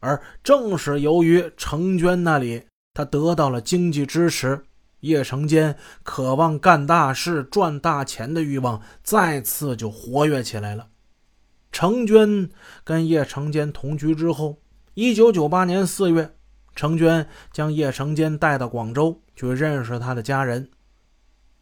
而正是由于程娟那里，他得到了经济支持，叶成坚渴望干大事、赚大钱的欲望再次就活跃起来了。程娟跟叶成坚同居之后，一九九八年四月，程娟将叶成坚带到广州去认识他的家人。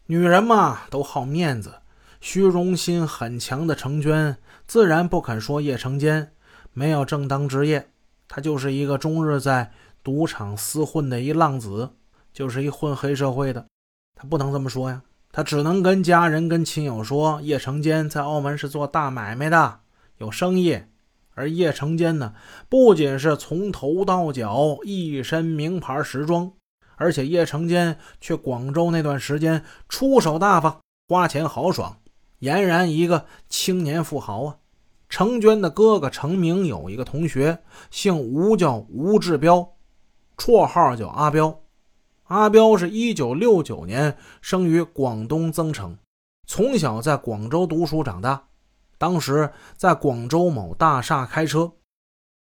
女人嘛，都好面子，虚荣心很强的程娟自然不肯说叶成坚没有正当职业，他就是一个终日在赌场厮混的一浪子，就是一混黑社会的。他不能这么说呀，他只能跟家人、跟亲友说，叶成坚在澳门是做大买卖的。有生意，而叶成坚呢，不仅是从头到脚一身名牌时装，而且叶成坚去广州那段时间出手大方，花钱豪爽，俨然一个青年富豪啊！程娟的哥哥程明有一个同学姓吴，叫吴志彪，绰号叫阿彪。阿彪是一九六九年生于广东增城，从小在广州读书长大。当时在广州某大厦开车，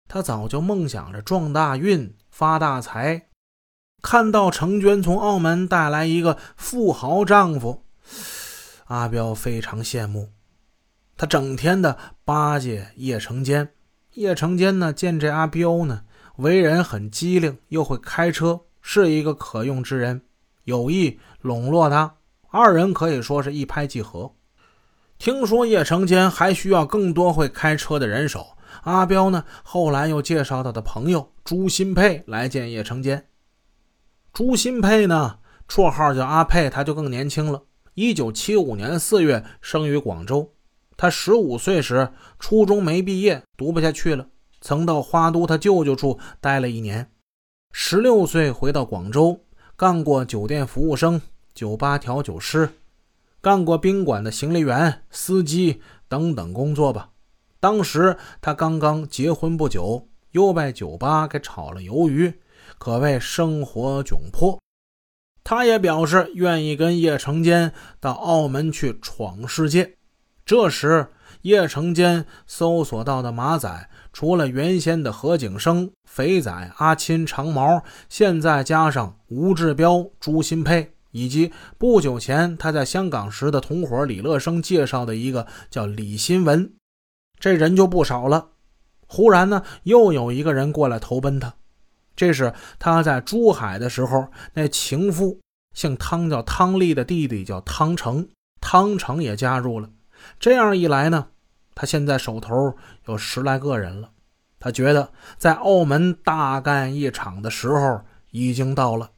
他早就梦想着撞大运、发大财。看到程娟从澳门带来一个富豪丈夫，阿彪非常羡慕。他整天的巴结叶成坚。叶成坚呢，见这阿彪呢，为人很机灵，又会开车，是一个可用之人，有意笼络他。二人可以说是一拍即合。听说叶成坚还需要更多会开车的人手，阿彪呢后来又介绍他的朋友朱新佩来见叶成坚。朱新佩呢，绰号叫阿佩，他就更年轻了。一九七五年四月生于广州，他十五岁时初中没毕业，读不下去了，曾到花都他舅舅处待了一年。十六岁回到广州，干过酒店服务生、酒吧调酒师。干过宾馆的行李员、司机等等工作吧。当时他刚刚结婚不久，又被酒吧给炒了鱿鱼，可谓生活窘迫。他也表示愿意跟叶成坚到澳门去闯世界。这时，叶成坚搜索到的马仔，除了原先的何景生、肥仔、阿钦、长毛，现在加上吴志彪、朱新佩。以及不久前他在香港时的同伙李乐生介绍的一个叫李新文，这人就不少了。忽然呢，又有一个人过来投奔他，这是他在珠海的时候那情妇，姓汤叫汤丽的弟弟叫汤成，汤成也加入了。这样一来呢，他现在手头有十来个人了。他觉得在澳门大干一场的时候已经到了。